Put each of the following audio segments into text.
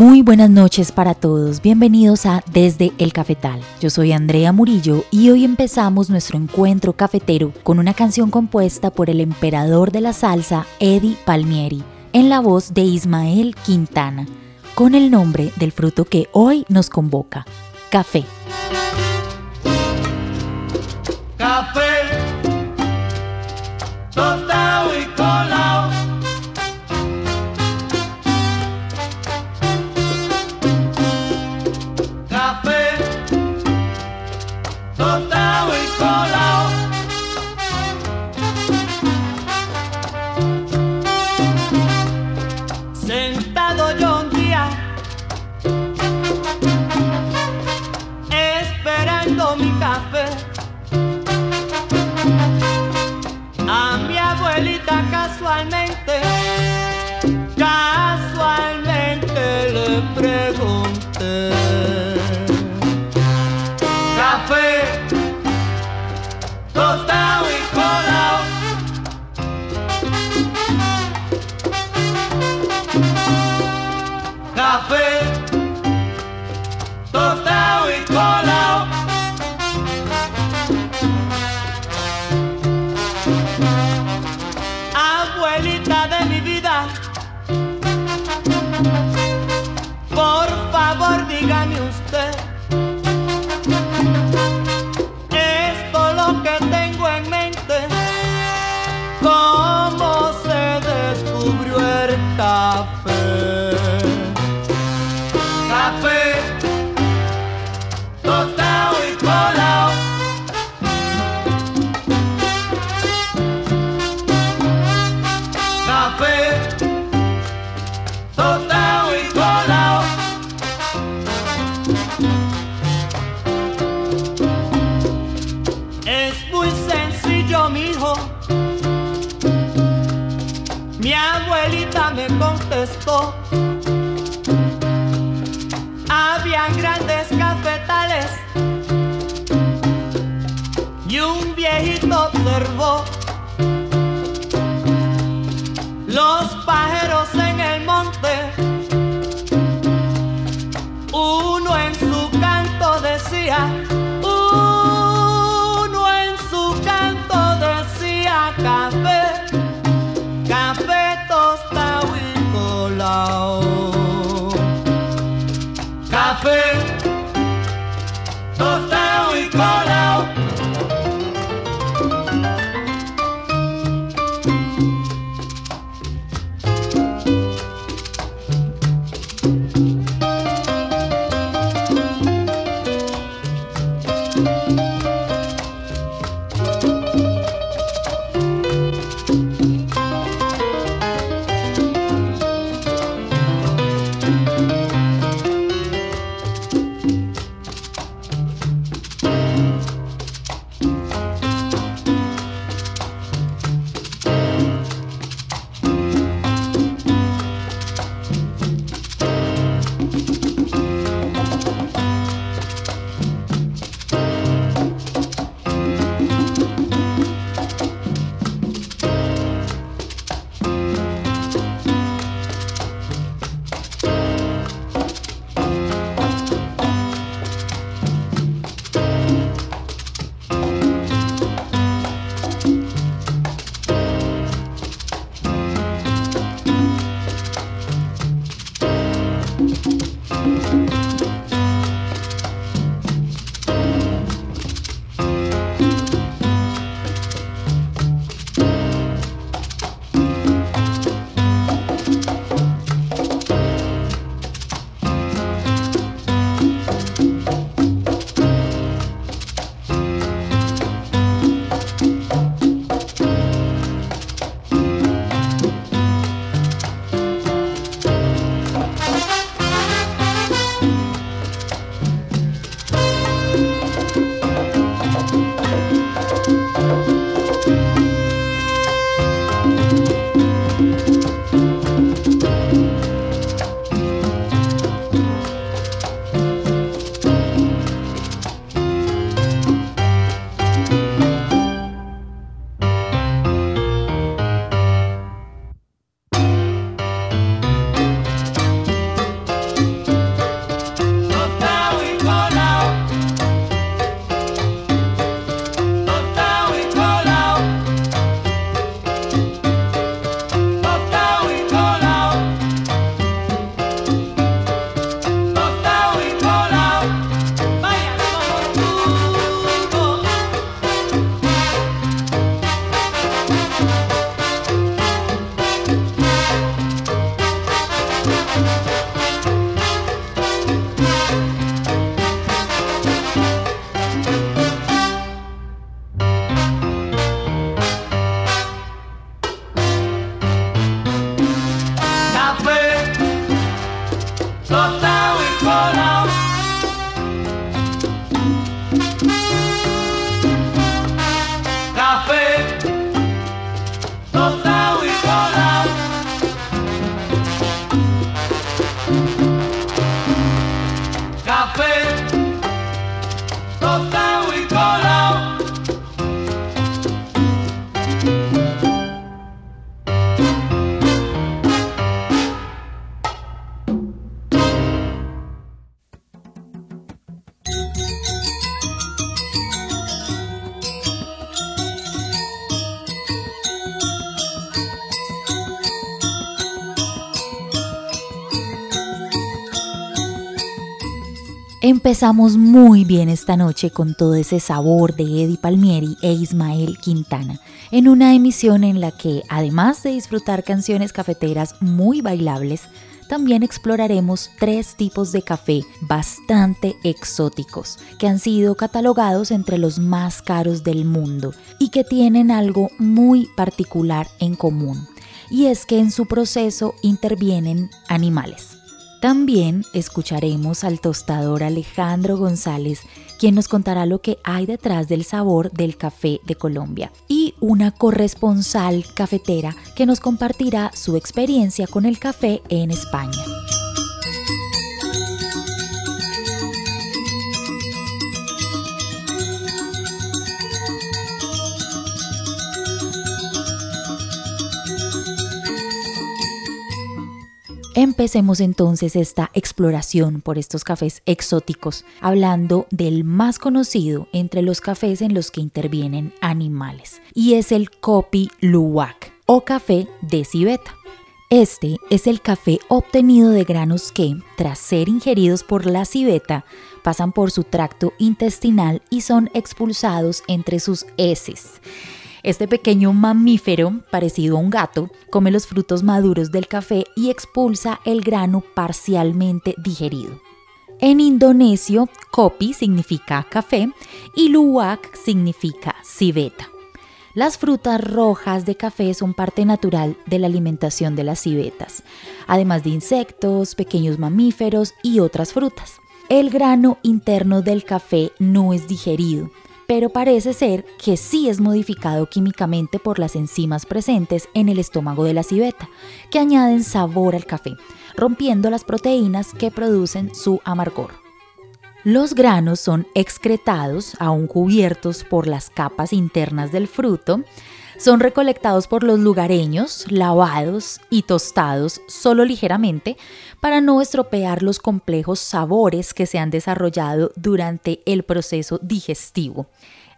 Muy buenas noches para todos, bienvenidos a Desde el Cafetal. Yo soy Andrea Murillo y hoy empezamos nuestro encuentro cafetero con una canción compuesta por el emperador de la salsa, Eddie Palmieri, en la voz de Ismael Quintana, con el nombre del fruto que hoy nos convoca, café. Café, y colado. I may me contestó. Empezamos muy bien esta noche con todo ese sabor de Eddie Palmieri e Ismael Quintana, en una emisión en la que, además de disfrutar canciones cafeteras muy bailables, también exploraremos tres tipos de café bastante exóticos, que han sido catalogados entre los más caros del mundo y que tienen algo muy particular en común, y es que en su proceso intervienen animales. También escucharemos al tostador Alejandro González, quien nos contará lo que hay detrás del sabor del café de Colombia, y una corresponsal cafetera que nos compartirá su experiencia con el café en España. Empecemos entonces esta exploración por estos cafés exóticos, hablando del más conocido entre los cafés en los que intervienen animales, y es el Kopi Luwak o café de civeta. Este es el café obtenido de granos que, tras ser ingeridos por la civeta, pasan por su tracto intestinal y son expulsados entre sus heces. Este pequeño mamífero, parecido a un gato, come los frutos maduros del café y expulsa el grano parcialmente digerido. En indonesio, kopi significa café y luwak significa civeta. Las frutas rojas de café son parte natural de la alimentación de las civetas, además de insectos, pequeños mamíferos y otras frutas. El grano interno del café no es digerido, pero parece ser que sí es modificado químicamente por las enzimas presentes en el estómago de la civeta, que añaden sabor al café, rompiendo las proteínas que producen su amargor. Los granos son excretados, aún cubiertos por las capas internas del fruto, son recolectados por los lugareños, lavados y tostados solo ligeramente para no estropear los complejos sabores que se han desarrollado durante el proceso digestivo.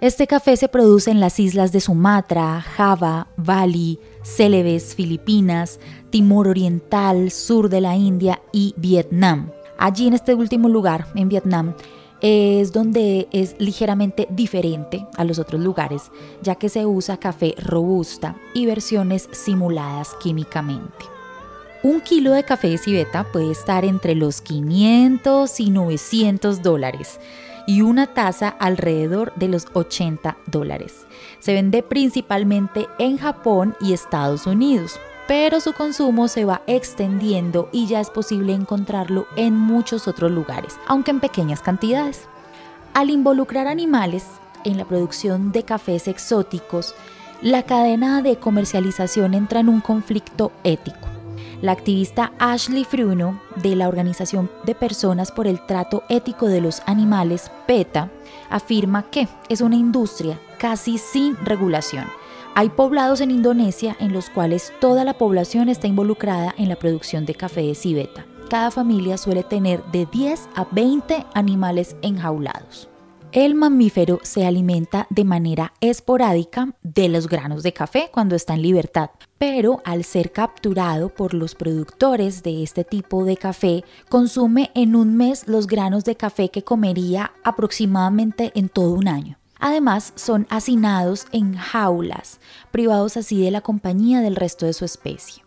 Este café se produce en las islas de Sumatra, Java, Bali, Celebes, Filipinas, Timor Oriental, sur de la India y Vietnam. Allí en este último lugar, en Vietnam, es donde es ligeramente diferente a los otros lugares, ya que se usa café robusta y versiones simuladas químicamente. Un kilo de café de civeta puede estar entre los 500 y 900 dólares y una taza alrededor de los 80 dólares. Se vende principalmente en Japón y Estados Unidos, pero su consumo se va extendiendo y ya es posible encontrarlo en muchos otros lugares, aunque en pequeñas cantidades. Al involucrar animales en la producción de cafés exóticos, la cadena de comercialización entra en un conflicto ético. La activista Ashley Fruno, de la Organización de Personas por el Trato Ético de los Animales, PETA, afirma que es una industria casi sin regulación hay poblados en Indonesia en los cuales toda la población está involucrada en la producción de café de civeta. Cada familia suele tener de 10 a 20 animales enjaulados. El mamífero se alimenta de manera esporádica de los granos de café cuando está en libertad, pero al ser capturado por los productores de este tipo de café, consume en un mes los granos de café que comería aproximadamente en todo un año. Además, son hacinados en jaulas, privados así de la compañía del resto de su especie.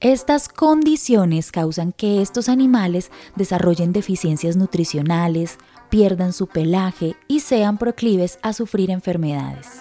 Estas condiciones causan que estos animales desarrollen deficiencias nutricionales, pierdan su pelaje y sean proclives a sufrir enfermedades.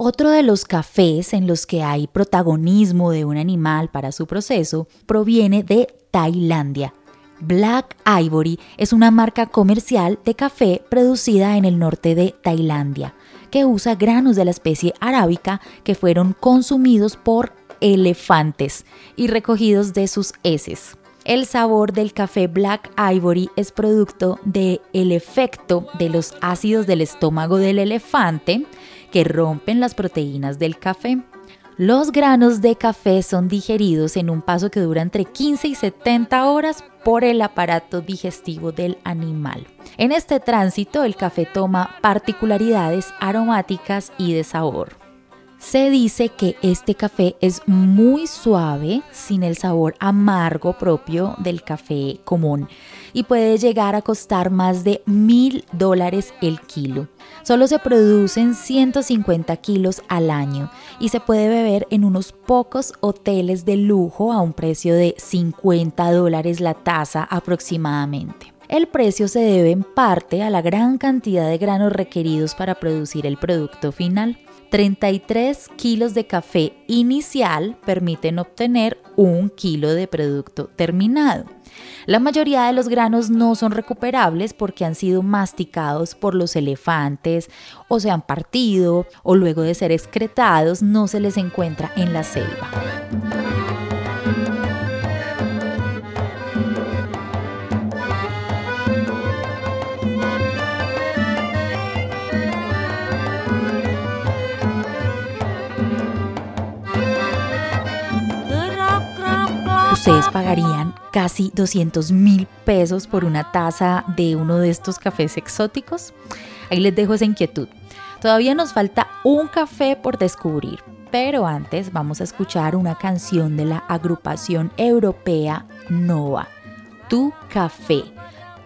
Otro de los cafés en los que hay protagonismo de un animal para su proceso proviene de Tailandia. Black Ivory es una marca comercial de café producida en el norte de Tailandia, que usa granos de la especie arábica que fueron consumidos por elefantes y recogidos de sus heces. El sabor del café Black Ivory es producto del efecto de los ácidos del estómago del elefante que rompen las proteínas del café. Los granos de café son digeridos en un paso que dura entre 15 y 70 horas por el aparato digestivo del animal. En este tránsito el café toma particularidades aromáticas y de sabor. Se dice que este café es muy suave, sin el sabor amargo propio del café común y puede llegar a costar más de mil dólares el kilo. Solo se producen 150 kilos al año y se puede beber en unos pocos hoteles de lujo a un precio de 50 dólares la taza aproximadamente. El precio se debe en parte a la gran cantidad de granos requeridos para producir el producto final. 33 kilos de café inicial permiten obtener un kilo de producto terminado. La mayoría de los granos no son recuperables porque han sido masticados por los elefantes o se han partido o luego de ser excretados no se les encuentra en la selva. Ustedes pagarían casi 200 mil pesos por una taza de uno de estos cafés exóticos? Ahí les dejo esa inquietud. Todavía nos falta un café por descubrir, pero antes vamos a escuchar una canción de la agrupación europea Nova, Tu Café,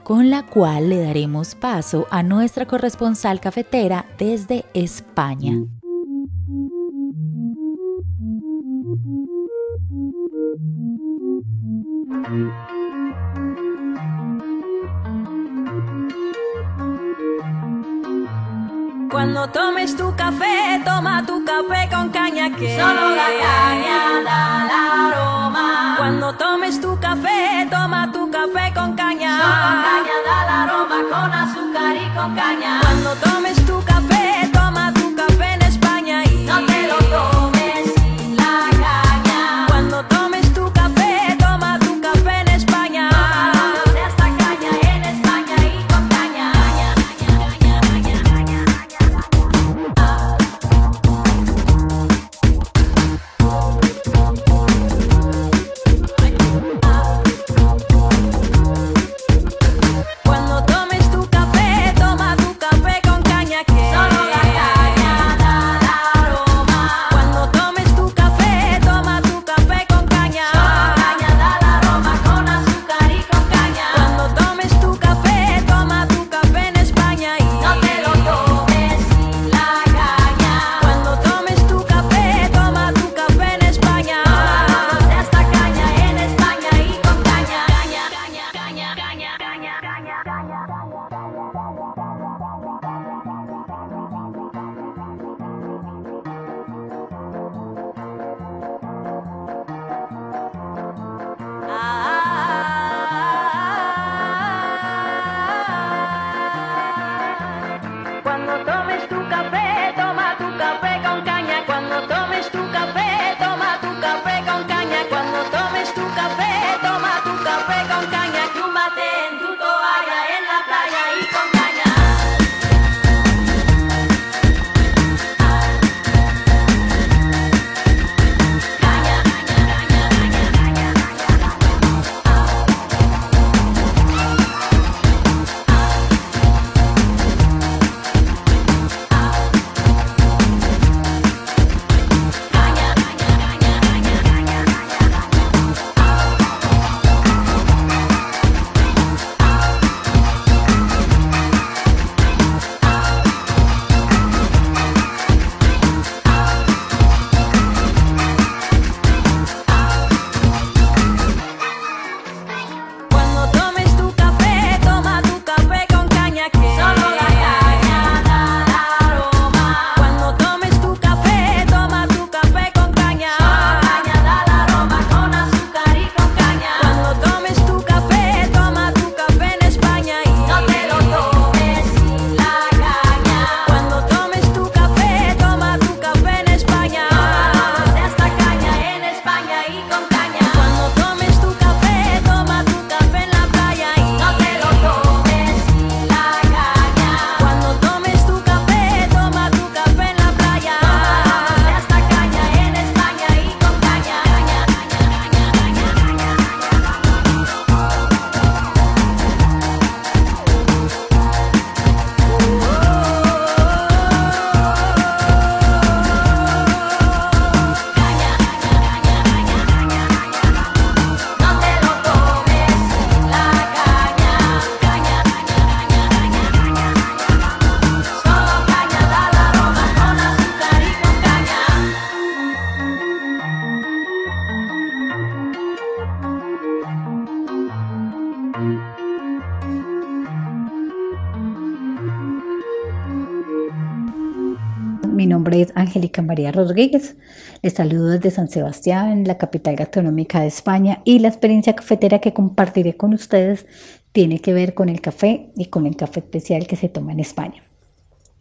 con la cual le daremos paso a nuestra corresponsal cafetera desde España. Cuando tomes tu café, toma tu café con caña que solo la caña da la aroma. Cuando tomes tu café, toma tu café con caña. Solo caña da la aroma con azúcar y con caña. Cuando tomes Angélica María Rodríguez. Les saludo desde San Sebastián, la capital gastronómica de España, y la experiencia cafetera que compartiré con ustedes tiene que ver con el café y con el café especial que se toma en España.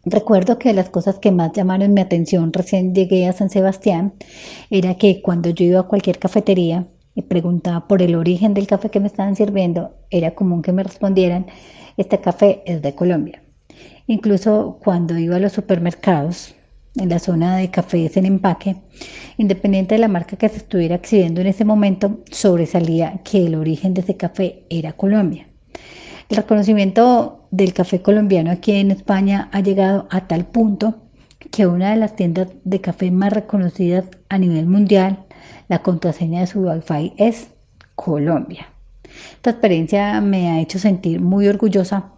Recuerdo que las cosas que más llamaron mi atención recién llegué a San Sebastián era que cuando yo iba a cualquier cafetería y preguntaba por el origen del café que me estaban sirviendo, era común que me respondieran, este café es de Colombia. Incluso cuando iba a los supermercados, en la zona de cafés en empaque, independiente de la marca que se estuviera exhibiendo en ese momento, sobresalía que el origen de ese café era Colombia. El reconocimiento del café colombiano aquí en España ha llegado a tal punto que una de las tiendas de café más reconocidas a nivel mundial, la contraseña de su Wi-Fi es Colombia. Esta experiencia me ha hecho sentir muy orgullosa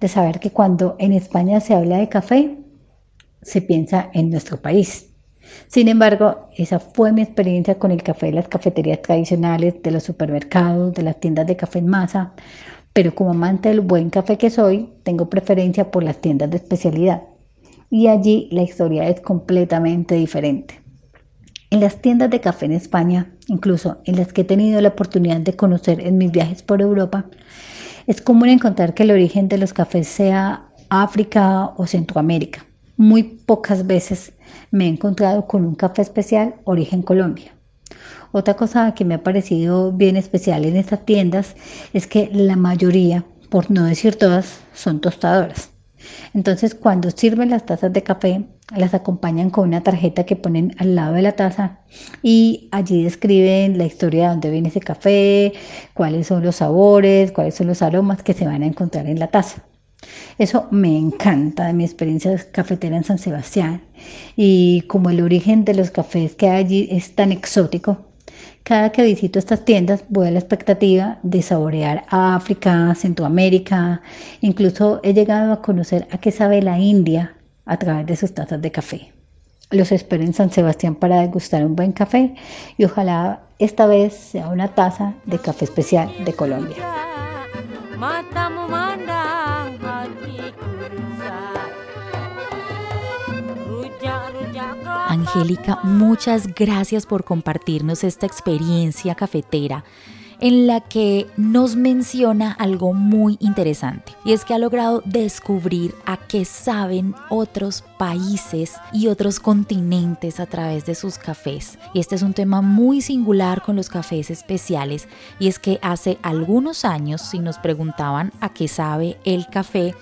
de saber que cuando en España se habla de café, se piensa en nuestro país. Sin embargo, esa fue mi experiencia con el café de las cafeterías tradicionales, de los supermercados, de las tiendas de café en masa, pero como amante del buen café que soy, tengo preferencia por las tiendas de especialidad. Y allí la historia es completamente diferente. En las tiendas de café en España, incluso en las que he tenido la oportunidad de conocer en mis viajes por Europa, es común encontrar que el origen de los cafés sea África o Centroamérica. Muy pocas veces me he encontrado con un café especial origen Colombia. Otra cosa que me ha parecido bien especial en estas tiendas es que la mayoría, por no decir todas, son tostadoras. Entonces cuando sirven las tazas de café, las acompañan con una tarjeta que ponen al lado de la taza y allí describen la historia de dónde viene ese café, cuáles son los sabores, cuáles son los aromas que se van a encontrar en la taza. Eso me encanta de mi experiencia cafetera en San Sebastián y como el origen de los cafés que hay allí es tan exótico, cada que visito estas tiendas voy a la expectativa de saborear África, Centroamérica, incluso he llegado a conocer a qué sabe la India a través de sus tazas de café. Los espero en San Sebastián para degustar un buen café y ojalá esta vez sea una taza de café especial de Colombia. Angélica, muchas gracias por compartirnos esta experiencia cafetera en la que nos menciona algo muy interesante y es que ha logrado descubrir a qué saben otros países y otros continentes a través de sus cafés. Y este es un tema muy singular con los cafés especiales y es que hace algunos años si nos preguntaban a qué sabe el café,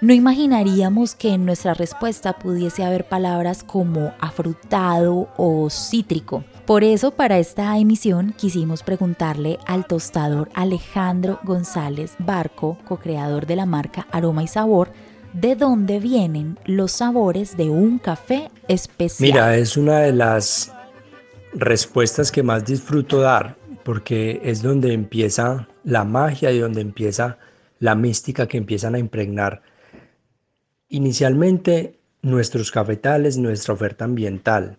no imaginaríamos que en nuestra respuesta pudiese haber palabras como afrutado o cítrico. Por eso para esta emisión quisimos preguntarle al tostador Alejandro González Barco, co-creador de la marca Aroma y Sabor, de dónde vienen los sabores de un café especial. Mira, es una de las respuestas que más disfruto dar, porque es donde empieza la magia y donde empieza la mística que empiezan a impregnar inicialmente nuestros cafetales, nuestra oferta ambiental.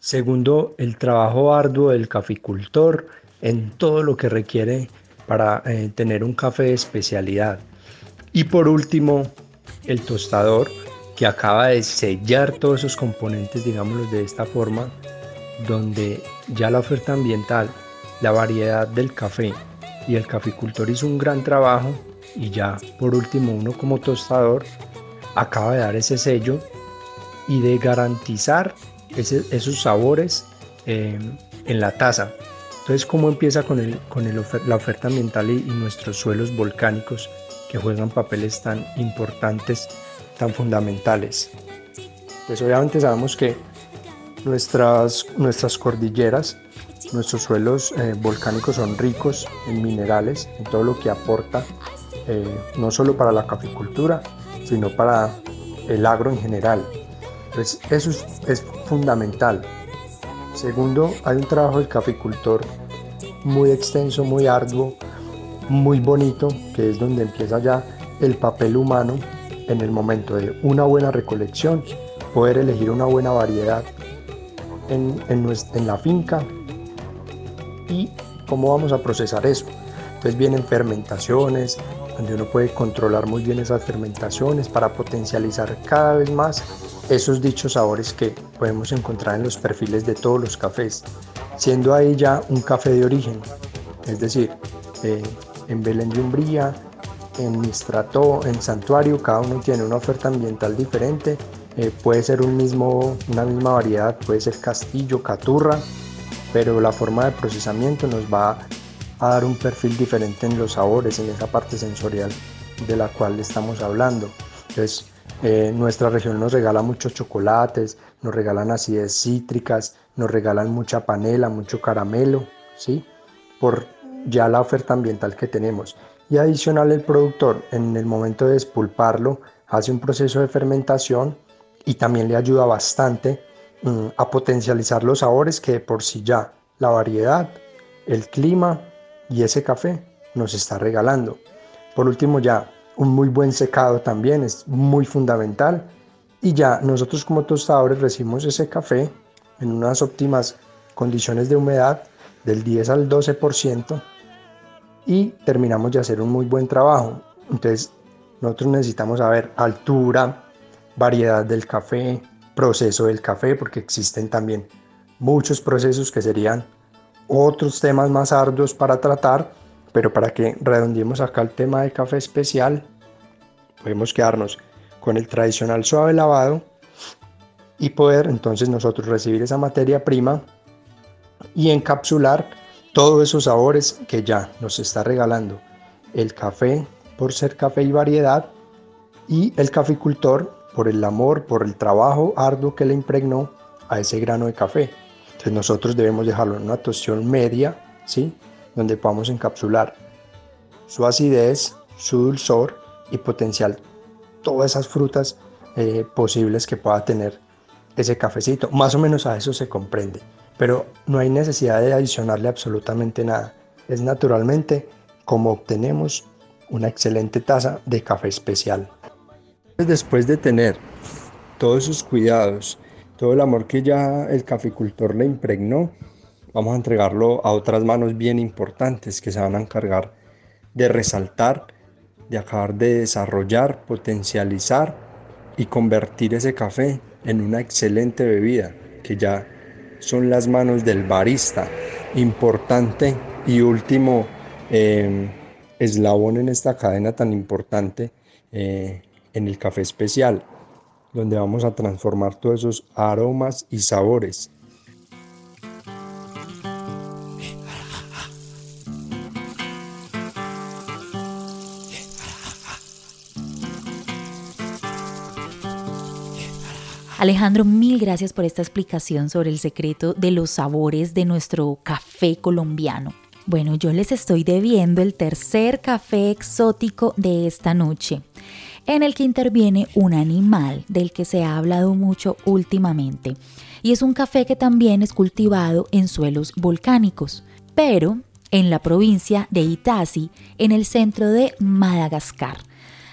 Segundo, el trabajo arduo del caficultor en todo lo que requiere para eh, tener un café de especialidad. Y por último, el tostador que acaba de sellar todos esos componentes, digámoslo de esta forma, donde ya la oferta ambiental, la variedad del café y el caficultor hizo un gran trabajo y ya por último uno como tostador acaba de dar ese sello y de garantizar esos sabores eh, en la taza. Entonces, ¿cómo empieza con, el, con el la oferta ambiental y, y nuestros suelos volcánicos que juegan papeles tan importantes, tan fundamentales? Pues obviamente sabemos que nuestras, nuestras cordilleras, nuestros suelos eh, volcánicos son ricos en minerales, en todo lo que aporta, eh, no solo para la caficultura, sino para el agro en general. Entonces, eso es, fundamental. Segundo, hay un trabajo del caficultor muy extenso, muy arduo, muy bonito, que es donde empieza ya el papel humano en el momento de una buena recolección, poder elegir una buena variedad en, en en la finca y cómo vamos a procesar eso. Entonces vienen fermentaciones, donde uno puede controlar muy bien esas fermentaciones para potencializar cada vez más esos dichos sabores que podemos encontrar en los perfiles de todos los cafés, siendo ahí ya un café de origen, es decir, eh, en Belén de Umbría, en Mistrató, en Santuario, cada uno tiene una oferta ambiental diferente, eh, puede ser un mismo, una misma variedad, puede ser castillo, caturra, pero la forma de procesamiento nos va a dar un perfil diferente en los sabores, en esa parte sensorial de la cual estamos hablando. Entonces, eh, nuestra región nos regala muchos chocolates, nos regalan acidez cítricas, nos regalan mucha panela, mucho caramelo, ¿sí? Por ya la oferta ambiental que tenemos. Y adicional el productor, en el momento de despulparlo, hace un proceso de fermentación y también le ayuda bastante mm, a potencializar los sabores que por sí ya la variedad, el clima y ese café nos está regalando. Por último ya un muy buen secado también es muy fundamental y ya nosotros como tostadores recibimos ese café en unas óptimas condiciones de humedad del 10 al 12% y terminamos de hacer un muy buen trabajo. Entonces nosotros necesitamos saber altura, variedad del café, proceso del café, porque existen también muchos procesos que serían otros temas más arduos para tratar, pero para que redondeemos acá el tema de café especial, podemos quedarnos con el tradicional suave lavado y poder entonces nosotros recibir esa materia prima y encapsular todos esos sabores que ya nos está regalando el café por ser café y variedad y el caficultor por el amor, por el trabajo arduo que le impregnó a ese grano de café. Entonces nosotros debemos dejarlo en una tostión media, ¿sí? Donde podamos encapsular su acidez, su dulzor y potencial todas esas frutas eh, posibles que pueda tener ese cafecito. Más o menos a eso se comprende, pero no hay necesidad de adicionarle absolutamente nada. Es naturalmente como obtenemos una excelente taza de café especial. Después de tener todos esos cuidados, todo el amor que ya el caficultor le impregnó, vamos a entregarlo a otras manos bien importantes que se van a encargar de resaltar, de acabar de desarrollar, potencializar y convertir ese café en una excelente bebida, que ya son las manos del barista, importante y último eh, eslabón en esta cadena tan importante eh, en el café especial, donde vamos a transformar todos esos aromas y sabores. Alejandro, mil gracias por esta explicación sobre el secreto de los sabores de nuestro café colombiano. Bueno, yo les estoy debiendo el tercer café exótico de esta noche en el que interviene un animal del que se ha hablado mucho últimamente. Y es un café que también es cultivado en suelos volcánicos, pero en la provincia de Itasi, en el centro de Madagascar.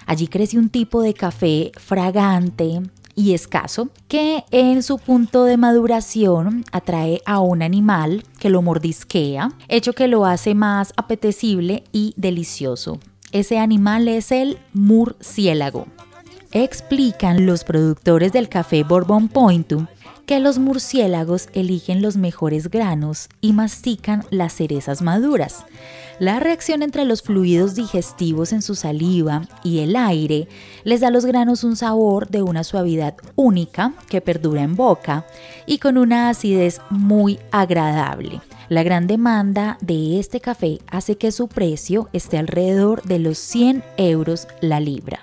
Allí crece un tipo de café fragante y escaso que en su punto de maduración atrae a un animal que lo mordisquea, hecho que lo hace más apetecible y delicioso. Ese animal es el murciélago. Explican los productores del café Bourbon Point que los murciélagos eligen los mejores granos y mastican las cerezas maduras. La reacción entre los fluidos digestivos en su saliva y el aire les da a los granos un sabor de una suavidad única que perdura en boca y con una acidez muy agradable. La gran demanda de este café hace que su precio esté alrededor de los 100 euros la libra.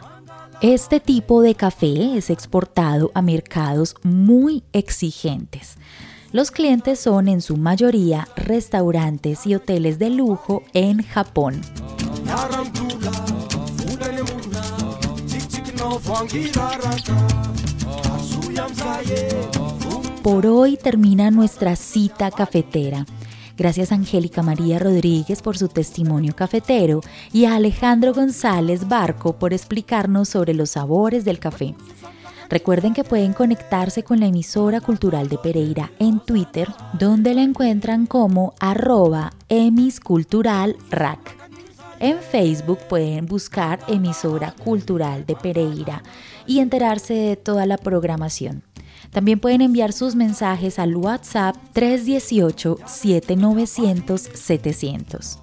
Este tipo de café es exportado a mercados muy exigentes. Los clientes son en su mayoría restaurantes y hoteles de lujo en Japón. Por hoy termina nuestra cita cafetera. Gracias a Angélica María Rodríguez por su testimonio cafetero y a Alejandro González Barco por explicarnos sobre los sabores del café. Recuerden que pueden conectarse con la emisora cultural de Pereira en Twitter, donde la encuentran como arroba emisculturalrac. En Facebook pueden buscar emisora cultural de Pereira y enterarse de toda la programación. También pueden enviar sus mensajes al WhatsApp 318-7900-700.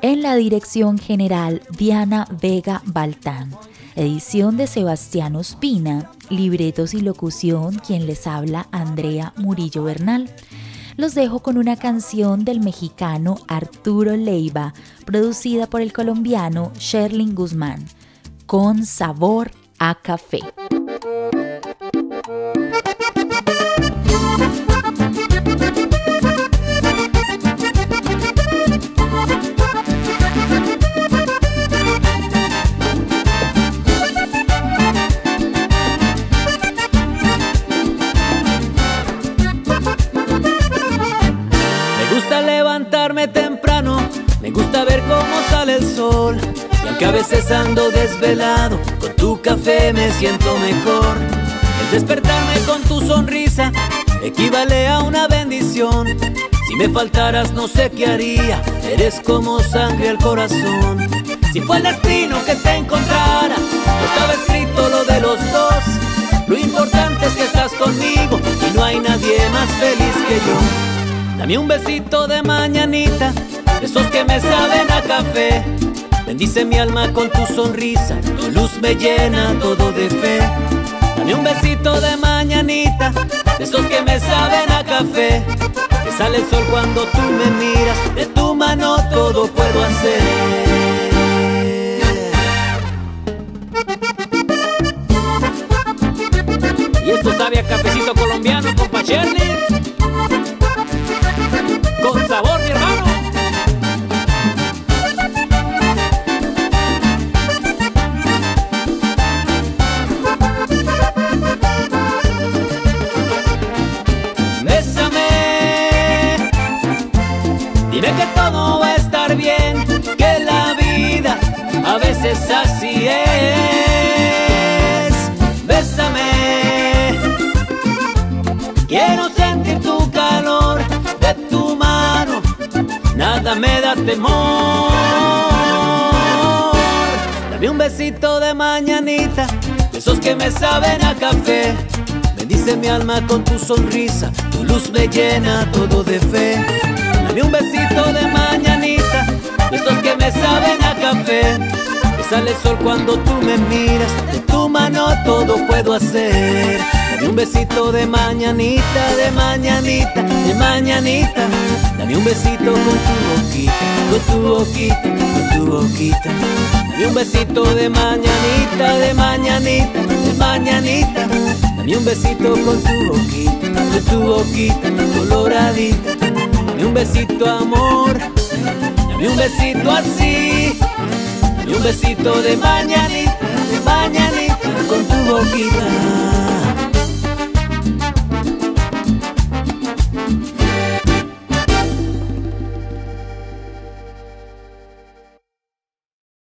En la dirección general Diana Vega Baltán. Edición de Sebastián Ospina. Libretos y locución quien les habla Andrea Murillo Bernal. Los dejo con una canción del mexicano Arturo Leiva, producida por el colombiano Sherlin Guzmán, con sabor a café. Veces desvelado, con tu café me siento mejor. El despertarme con tu sonrisa equivale a una bendición. Si me faltaras no sé qué haría, eres como sangre al corazón. Si fue el destino que te encontrara, no estaba escrito lo de los dos. Lo importante es que estás conmigo y no hay nadie más feliz que yo. Dame un besito de mañanita, esos que me saben a café. Bendice mi alma con tu sonrisa, tu luz me llena todo de fe. Dame un besito de mañanita, esos que me saben a café. Que sale el sol cuando tú me miras, de tu mano todo puedo hacer. Y esto sabe cafecito colombiano con Pacherny. Con sabor, mi hermano. A veces así es. Bésame. Quiero sentir tu calor de tu mano, nada me da temor. Dame un besito de mañanita, de esos que me saben a café. Bendice mi alma con tu sonrisa, tu luz me llena todo de fe. Dame un besito de mañanita, de esos que me saben a café. Que sale el sol cuando tú me miras, de tu mano todo puedo hacer. Dame un besito de mañanita, de mañanita, de mañanita. Dame un besito con tu boquita, con tu boquita, con tu boquita. Dame un besito de mañanita, de mañanita, de mañanita. Dame un besito con tu boquita, con tu boquita coloradita. Dame un besito amor, dame un besito así. Dame un besito de mañanita, de mañanita con tu boquita.